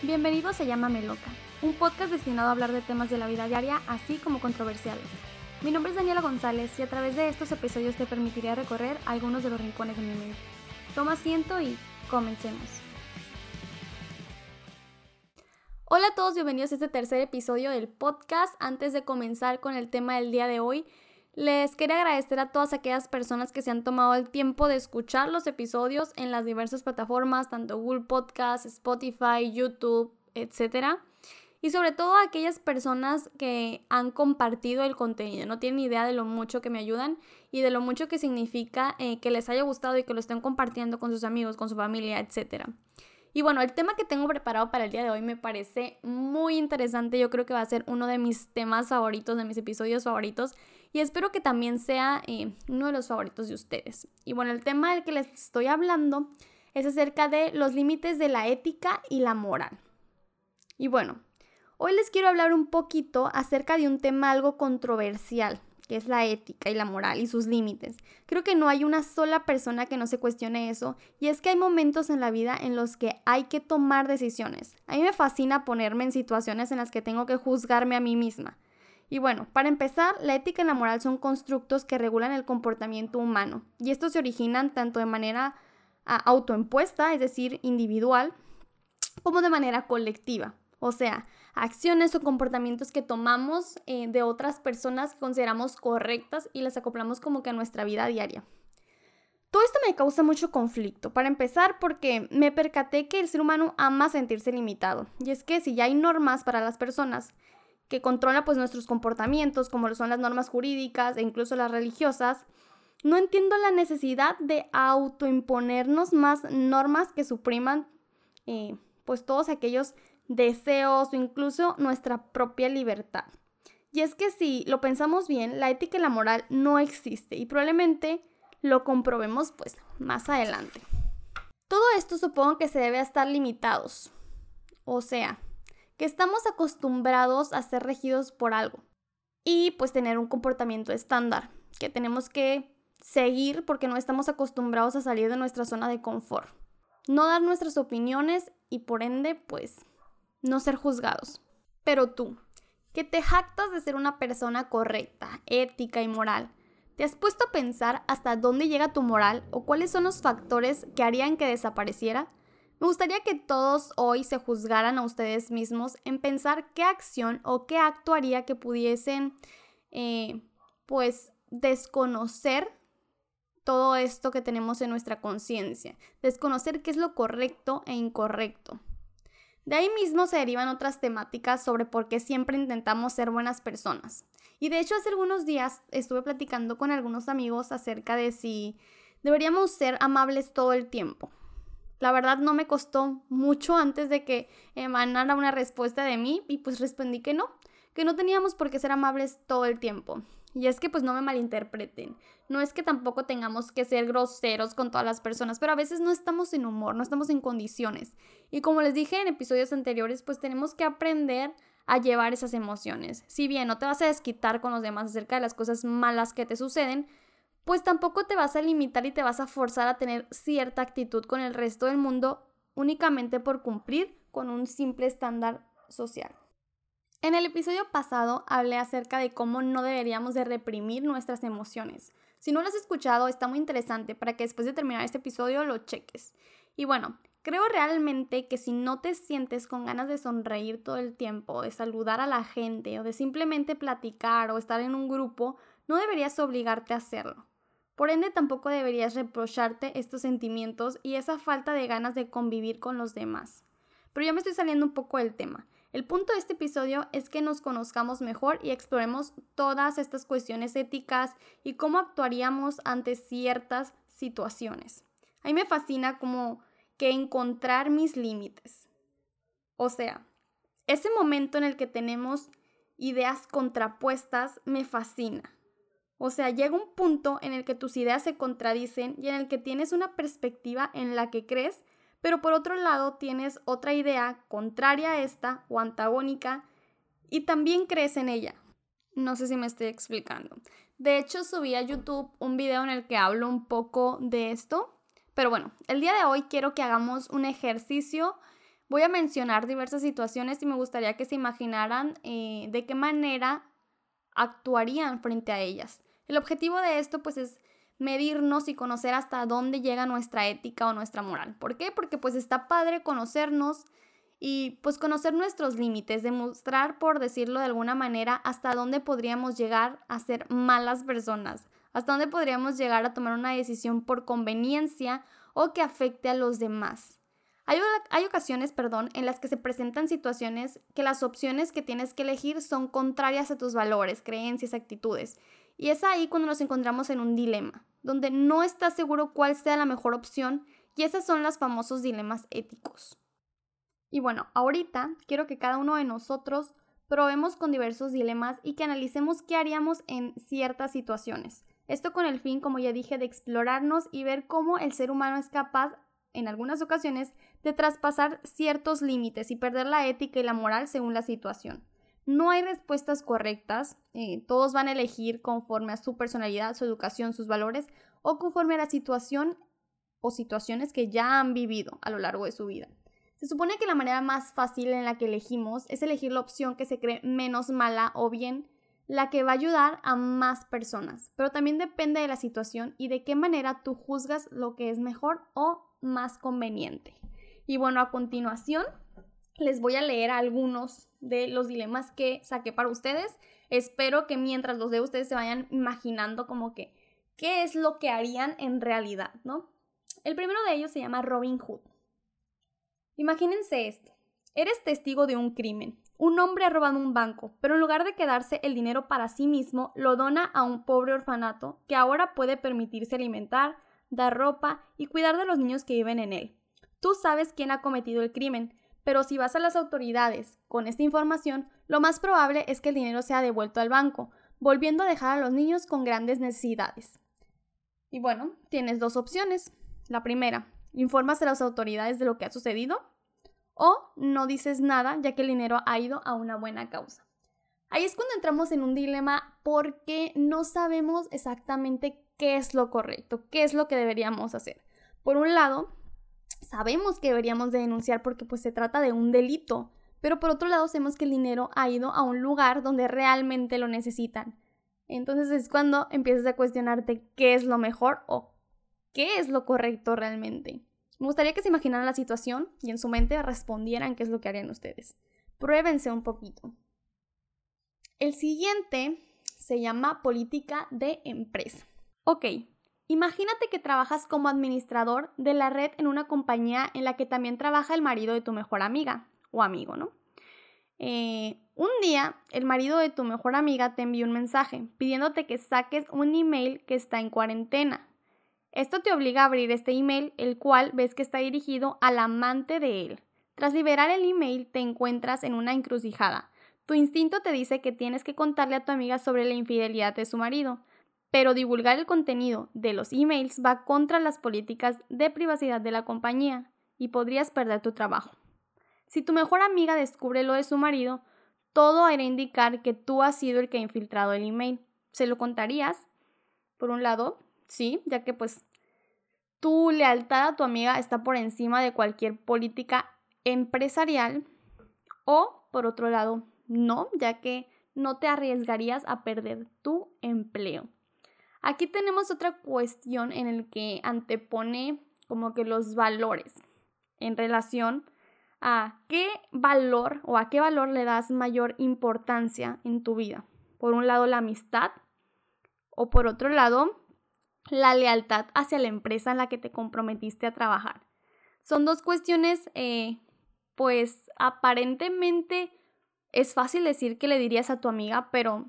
Bienvenido Se llama Loca, un podcast destinado a hablar de temas de la vida diaria, así como controversiales. Mi nombre es Daniela González y a través de estos episodios te permitiré recorrer algunos de los rincones de mi mente. Toma asiento y comencemos. Hola a todos, bienvenidos a este tercer episodio del podcast. Antes de comenzar con el tema del día de hoy, les quería agradecer a todas aquellas personas que se han tomado el tiempo de escuchar los episodios en las diversas plataformas, tanto Google Podcast, Spotify, YouTube, etc. Y sobre todo a aquellas personas que han compartido el contenido. No tienen idea de lo mucho que me ayudan y de lo mucho que significa eh, que les haya gustado y que lo estén compartiendo con sus amigos, con su familia, etc. Y bueno, el tema que tengo preparado para el día de hoy me parece muy interesante. Yo creo que va a ser uno de mis temas favoritos, de mis episodios favoritos. Y espero que también sea eh, uno de los favoritos de ustedes. Y bueno, el tema del que les estoy hablando es acerca de los límites de la ética y la moral. Y bueno, hoy les quiero hablar un poquito acerca de un tema algo controversial que es la ética y la moral y sus límites. Creo que no hay una sola persona que no se cuestione eso y es que hay momentos en la vida en los que hay que tomar decisiones. A mí me fascina ponerme en situaciones en las que tengo que juzgarme a mí misma. Y bueno, para empezar, la ética y la moral son constructos que regulan el comportamiento humano y estos se originan tanto de manera autoimpuesta, es decir, individual, como de manera colectiva. O sea, acciones o comportamientos que tomamos eh, de otras personas que consideramos correctas y las acoplamos como que a nuestra vida diaria. Todo esto me causa mucho conflicto. Para empezar, porque me percaté que el ser humano ama sentirse limitado. Y es que si ya hay normas para las personas que controlan pues nuestros comportamientos, como son las normas jurídicas e incluso las religiosas, no entiendo la necesidad de autoimponernos más normas que supriman eh, pues todos aquellos deseos o incluso nuestra propia libertad. Y es que si lo pensamos bien, la ética y la moral no existe y probablemente lo comprobemos pues más adelante. Todo esto supongo que se debe a estar limitados. O sea, que estamos acostumbrados a ser regidos por algo y pues tener un comportamiento estándar que tenemos que seguir porque no estamos acostumbrados a salir de nuestra zona de confort. No dar nuestras opiniones y por ende pues no ser juzgados. Pero tú, que te jactas de ser una persona correcta, ética y moral, ¿te has puesto a pensar hasta dónde llega tu moral o cuáles son los factores que harían que desapareciera? Me gustaría que todos hoy se juzgaran a ustedes mismos en pensar qué acción o qué acto haría que pudiesen, eh, pues, desconocer todo esto que tenemos en nuestra conciencia, desconocer qué es lo correcto e incorrecto. De ahí mismo se derivan otras temáticas sobre por qué siempre intentamos ser buenas personas. Y de hecho hace algunos días estuve platicando con algunos amigos acerca de si deberíamos ser amables todo el tiempo. La verdad no me costó mucho antes de que emanara una respuesta de mí y pues respondí que no, que no teníamos por qué ser amables todo el tiempo. Y es que pues no me malinterpreten. No es que tampoco tengamos que ser groseros con todas las personas, pero a veces no estamos en humor, no estamos en condiciones. Y como les dije en episodios anteriores, pues tenemos que aprender a llevar esas emociones. Si bien no te vas a desquitar con los demás acerca de las cosas malas que te suceden, pues tampoco te vas a limitar y te vas a forzar a tener cierta actitud con el resto del mundo únicamente por cumplir con un simple estándar social. En el episodio pasado hablé acerca de cómo no deberíamos de reprimir nuestras emociones. Si no lo has escuchado, está muy interesante para que después de terminar este episodio lo cheques. Y bueno, creo realmente que si no te sientes con ganas de sonreír todo el tiempo, de saludar a la gente o de simplemente platicar o estar en un grupo, no deberías obligarte a hacerlo. Por ende, tampoco deberías reprocharte estos sentimientos y esa falta de ganas de convivir con los demás. Pero ya me estoy saliendo un poco del tema. El punto de este episodio es que nos conozcamos mejor y exploremos todas estas cuestiones éticas y cómo actuaríamos ante ciertas situaciones. A mí me fascina como que encontrar mis límites. O sea, ese momento en el que tenemos ideas contrapuestas me fascina. O sea, llega un punto en el que tus ideas se contradicen y en el que tienes una perspectiva en la que crees pero por otro lado tienes otra idea contraria a esta o antagónica y también crees en ella. No sé si me estoy explicando. De hecho, subí a YouTube un video en el que hablo un poco de esto. Pero bueno, el día de hoy quiero que hagamos un ejercicio voy a mencionar diversas situaciones y me gustaría que se imaginaran eh, de qué manera actuarían frente a ellas. El objetivo de esto pues es medirnos y conocer hasta dónde llega nuestra ética o nuestra moral. ¿Por qué? Porque pues está padre conocernos y pues conocer nuestros límites, demostrar, por decirlo de alguna manera, hasta dónde podríamos llegar a ser malas personas, hasta dónde podríamos llegar a tomar una decisión por conveniencia o que afecte a los demás. Hay, ocasiones, perdón, en las que se presentan situaciones que las opciones que tienes que elegir son contrarias a tus valores, creencias, actitudes. Y es ahí cuando nos encontramos en un dilema, donde no estás seguro cuál sea la mejor opción y esos son los famosos dilemas éticos. Y bueno, ahorita quiero que cada uno de nosotros probemos con diversos dilemas y que analicemos qué haríamos en ciertas situaciones. Esto con el fin, como ya dije, de explorarnos y ver cómo el ser humano es capaz, en algunas ocasiones, de traspasar ciertos límites y perder la ética y la moral según la situación. No hay respuestas correctas, eh, todos van a elegir conforme a su personalidad, su educación, sus valores o conforme a la situación o situaciones que ya han vivido a lo largo de su vida. Se supone que la manera más fácil en la que elegimos es elegir la opción que se cree menos mala o bien la que va a ayudar a más personas, pero también depende de la situación y de qué manera tú juzgas lo que es mejor o más conveniente. Y bueno, a continuación les voy a leer algunos de los dilemas que saqué para ustedes. Espero que mientras los de ustedes se vayan imaginando como que qué es lo que harían en realidad, ¿no? El primero de ellos se llama Robin Hood. Imagínense esto. Eres testigo de un crimen. Un hombre ha robado un banco, pero en lugar de quedarse el dinero para sí mismo, lo dona a un pobre orfanato que ahora puede permitirse alimentar, dar ropa y cuidar de los niños que viven en él. Tú sabes quién ha cometido el crimen, pero si vas a las autoridades con esta información, lo más probable es que el dinero sea devuelto al banco, volviendo a dejar a los niños con grandes necesidades. Y bueno, tienes dos opciones. La primera, informas a las autoridades de lo que ha sucedido o no dices nada ya que el dinero ha ido a una buena causa. Ahí es cuando entramos en un dilema porque no sabemos exactamente qué es lo correcto, qué es lo que deberíamos hacer. Por un lado, sabemos que deberíamos de denunciar porque pues se trata de un delito, pero por otro lado sabemos que el dinero ha ido a un lugar donde realmente lo necesitan. Entonces es cuando empiezas a cuestionarte qué es lo mejor o qué es lo correcto realmente. Me gustaría que se imaginaran la situación y en su mente respondieran qué es lo que harían ustedes. Pruébense un poquito. El siguiente se llama política de empresa. Ok, imagínate que trabajas como administrador de la red en una compañía en la que también trabaja el marido de tu mejor amiga o amigo, ¿no? Eh, un día, el marido de tu mejor amiga te envió un mensaje pidiéndote que saques un email que está en cuarentena esto te obliga a abrir este email, el cual ves que está dirigido al amante de él. Tras liberar el email, te encuentras en una encrucijada. Tu instinto te dice que tienes que contarle a tu amiga sobre la infidelidad de su marido, pero divulgar el contenido de los emails va contra las políticas de privacidad de la compañía y podrías perder tu trabajo. Si tu mejor amiga descubre lo de su marido, todo hará indicar que tú has sido el que ha infiltrado el email. ¿Se lo contarías? Por un lado, sí, ya que pues tu lealtad a tu amiga está por encima de cualquier política empresarial o por otro lado no, ya que no te arriesgarías a perder tu empleo. Aquí tenemos otra cuestión en el que antepone como que los valores en relación a qué valor o a qué valor le das mayor importancia en tu vida. Por un lado la amistad o por otro lado la lealtad hacia la empresa en la que te comprometiste a trabajar. Son dos cuestiones, eh, pues aparentemente es fácil decir que le dirías a tu amiga, pero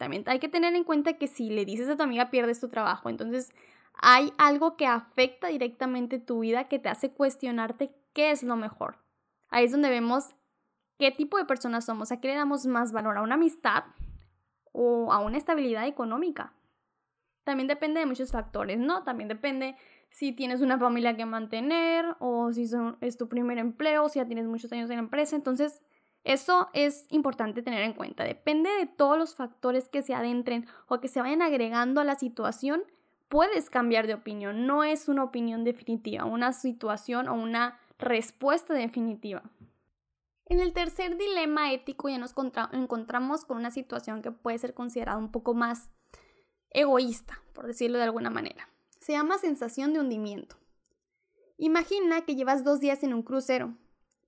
también hay que tener en cuenta que si le dices a tu amiga pierdes tu trabajo. Entonces hay algo que afecta directamente tu vida que te hace cuestionarte qué es lo mejor. Ahí es donde vemos qué tipo de personas somos, a qué le damos más valor, a una amistad o a una estabilidad económica también depende de muchos factores, ¿no? También depende si tienes una familia que mantener o si es tu primer empleo, si ya tienes muchos años en la empresa. Entonces, eso es importante tener en cuenta. Depende de todos los factores que se adentren o que se vayan agregando a la situación, puedes cambiar de opinión. No es una opinión definitiva, una situación o una respuesta definitiva. En el tercer dilema ético ya nos encontramos con una situación que puede ser considerada un poco más egoísta, por decirlo de alguna manera. Se llama sensación de hundimiento. Imagina que llevas dos días en un crucero,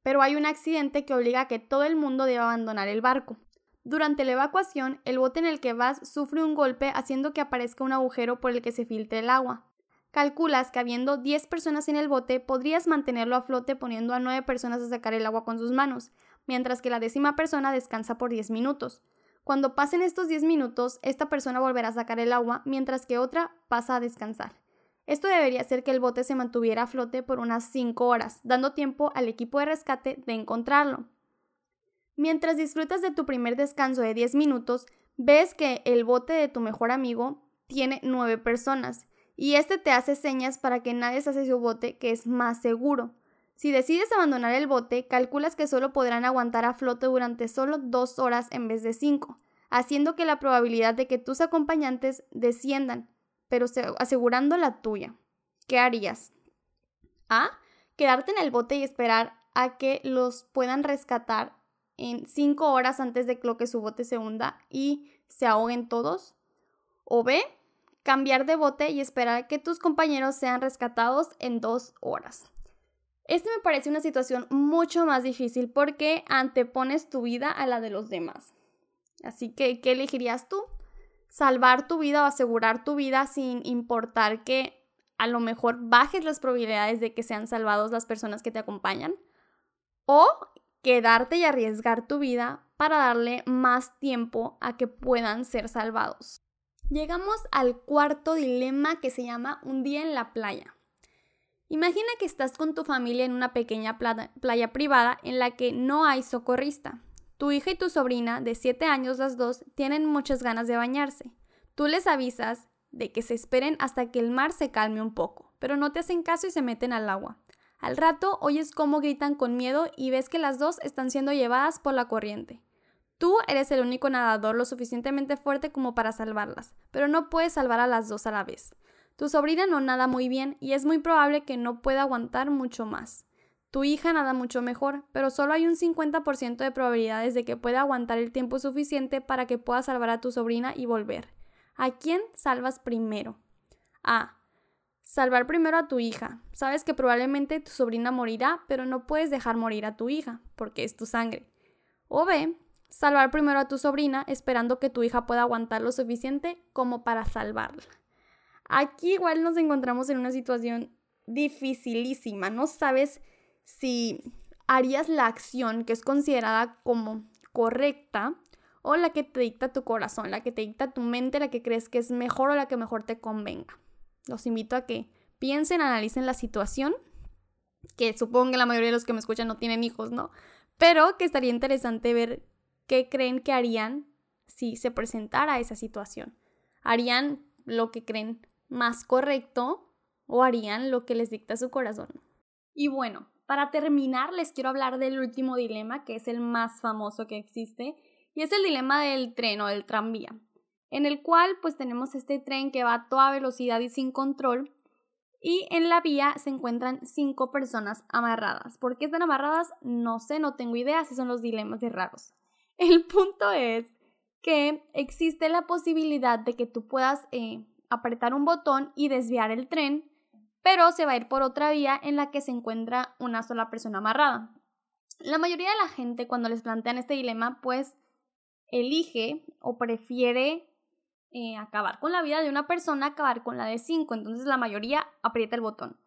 pero hay un accidente que obliga a que todo el mundo deba abandonar el barco. Durante la evacuación, el bote en el que vas sufre un golpe haciendo que aparezca un agujero por el que se filtre el agua. Calculas que habiendo 10 personas en el bote podrías mantenerlo a flote poniendo a 9 personas a sacar el agua con sus manos, mientras que la décima persona descansa por 10 minutos. Cuando pasen estos 10 minutos, esta persona volverá a sacar el agua, mientras que otra pasa a descansar. Esto debería hacer que el bote se mantuviera a flote por unas 5 horas, dando tiempo al equipo de rescate de encontrarlo. Mientras disfrutas de tu primer descanso de 10 minutos, ves que el bote de tu mejor amigo tiene 9 personas y este te hace señas para que nadie se hace su bote que es más seguro. Si decides abandonar el bote, calculas que solo podrán aguantar a flote durante solo dos horas en vez de cinco, haciendo que la probabilidad de que tus acompañantes desciendan, pero asegurando la tuya. ¿Qué harías? A. Quedarte en el bote y esperar a que los puedan rescatar en cinco horas antes de que su bote se hunda y se ahoguen todos. O B cambiar de bote y esperar que tus compañeros sean rescatados en dos horas. Este me parece una situación mucho más difícil porque antepones tu vida a la de los demás. Así que, ¿qué elegirías tú? ¿Salvar tu vida o asegurar tu vida sin importar que a lo mejor bajes las probabilidades de que sean salvados las personas que te acompañan? ¿O quedarte y arriesgar tu vida para darle más tiempo a que puedan ser salvados? Llegamos al cuarto dilema que se llama un día en la playa. Imagina que estás con tu familia en una pequeña playa, privada en la que no hay socorrista. Tu hija y tu sobrina, de 7 años las dos, tienen muchas ganas de bañarse. Tú les avisas de que se esperen hasta que el mar se calme un poco, pero no te hacen caso y se meten al agua. Al rato oyes cómo gritan con miedo y ves que las dos están siendo llevadas por la corriente. Tú eres el único nadador lo suficientemente fuerte como para salvarlas, pero no puedes salvar a las dos a la vez. Tu sobrina no nada muy bien y es muy probable que no pueda aguantar mucho más. Tu hija nada mucho mejor, pero solo hay un 50% de probabilidades de que pueda aguantar el tiempo suficiente para que pueda salvar a tu sobrina y volver. ¿A quién salvas primero? A. Salvar primero a tu hija. Sabes que probablemente tu sobrina morirá, pero no puedes dejar morir a tu hija, porque es tu sangre. O B salvar primero a tu sobrina esperando que tu hija pueda aguantar lo suficiente como para salvarla. Aquí igual nos encontramos en una situación dificilísima. No sabes si harías la acción que es considerada como correcta o la que te dicta tu corazón, la que te dicta tu mente, la que crees que es mejor o la que mejor te convenga. Los invito a que piensen, analicen la situación, que supongo que la mayoría de los que me escuchan no tienen hijos, ¿no? Pero que estaría interesante ver ¿qué creen que harían si se presentara esa situación? ¿Harían lo que creen más correcto o harían lo que les dicta su corazón? Y bueno, para terminar les quiero hablar del último dilema, que es el más famoso que existe, y es el dilema del tren o del tranvía, en el cual pues tenemos este tren que va a toda velocidad y sin control, y en la vía se encuentran cinco personas amarradas. ¿Por qué están amarradas? No sé, no tengo idea, si son los dilemas de raros. El punto es que existe la posibilidad de que tú puedas eh, apretar un botón y desviar el tren, pero se va a ir por otra vía en la que se encuentra una sola persona amarrada. La mayoría de la gente cuando les plantean este dilema, pues elige o prefiere eh, acabar con la vida de una persona, acabar con la de cinco, entonces la mayoría aprieta el botón.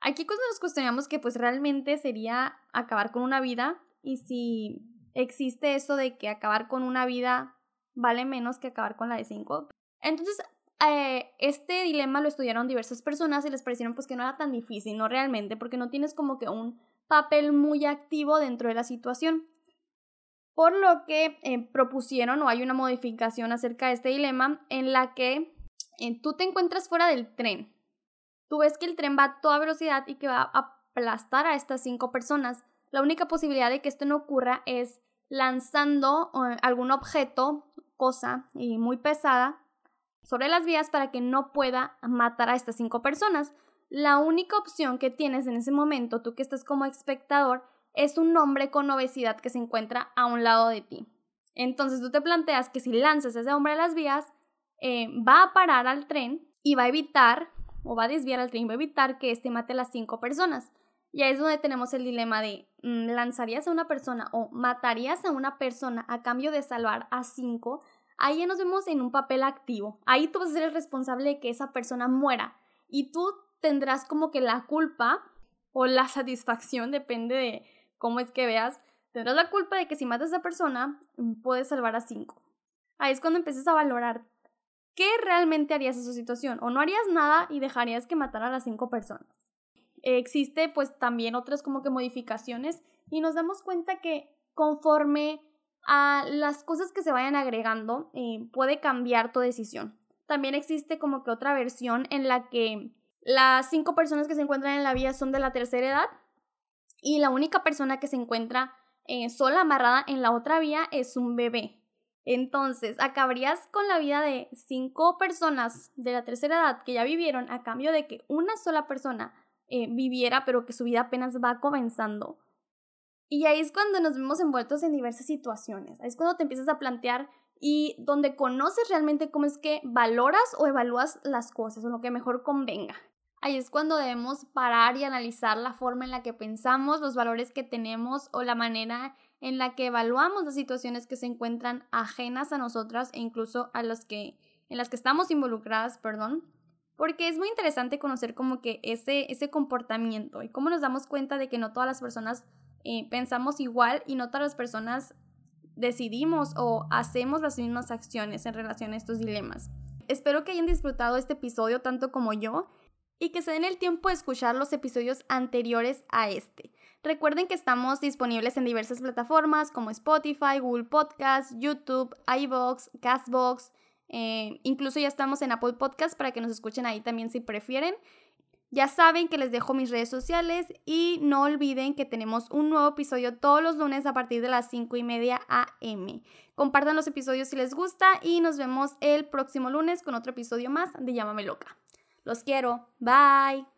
Aquí cuando nos cuestionamos que pues realmente sería acabar con una vida y si existe eso de que acabar con una vida vale menos que acabar con la de cinco. Entonces, eh, este dilema lo estudiaron diversas personas y les parecieron pues que no era tan difícil, no realmente, porque no tienes como que un papel muy activo dentro de la situación. Por lo que eh, propusieron o hay una modificación acerca de este dilema en la que eh, tú te encuentras fuera del tren. Tú ves que el tren va a toda velocidad y que va a aplastar a estas cinco personas. La única posibilidad de que esto no ocurra es lanzando eh, algún objeto, cosa y muy pesada sobre las vías para que no pueda matar a estas cinco personas. La única opción que tienes en ese momento, tú que estás como espectador, es un hombre con obesidad que se encuentra a un lado de ti. Entonces tú te planteas que si lanzas a ese hombre a las vías, eh, va a parar al tren y va a evitar, o va a desviar al tren, va a evitar que éste mate a las cinco personas. Y ahí es donde tenemos el dilema de, mm, ¿lanzarías a una persona o matarías a una persona a cambio de salvar a cinco? Ahí ya nos vemos en un papel activo. Ahí tú vas a ser el responsable de que esa persona muera. Y tú tendrás como que la culpa o la satisfacción, depende de cómo es que veas, tendrás la culpa de que si matas a esa persona, puedes salvar a cinco. Ahí es cuando empiezas a valorar qué realmente harías en su situación. O no harías nada y dejarías que matara a las cinco personas existe pues también otras como que modificaciones y nos damos cuenta que conforme a las cosas que se vayan agregando eh, puede cambiar tu decisión. También existe como que otra versión en la que las cinco personas que se encuentran en la vía son de la tercera edad y la única persona que se encuentra eh, sola amarrada en la otra vía es un bebé. Entonces, acabarías con la vida de cinco personas de la tercera edad que ya vivieron a cambio de que una sola persona eh, viviera, pero que su vida apenas va comenzando. Y ahí es cuando nos vemos envueltos en diversas situaciones. Ahí es cuando te empiezas a plantear y donde conoces realmente cómo es que valoras o evalúas las cosas o lo que mejor convenga. Ahí es cuando debemos parar y analizar la forma en la que pensamos, los valores que tenemos o la manera en la que evaluamos las situaciones que se encuentran ajenas a nosotras e incluso a los que en las que estamos involucradas, perdón porque es muy interesante conocer como que ese, ese comportamiento y cómo nos damos cuenta de que no todas las personas pensamos igual y no todas las personas decidimos o hacemos las mismas acciones en relación a estos dilemas. Espero que hayan disfrutado este episodio tanto como yo y que se den el tiempo de escuchar los episodios anteriores a este. Recuerden que estamos disponibles en diversas plataformas como Spotify, Google Podcasts, YouTube, iVoox, Castbox, eh, incluso ya estamos en Apple Podcast para que nos escuchen ahí también si prefieren. Ya saben que les dejo mis redes sociales y no olviden que tenemos un nuevo episodio todos los lunes a partir de las 5 y media am. Compartan los episodios si les gusta y nos vemos el próximo lunes con otro episodio más de Llámame Loca. Los quiero. Bye.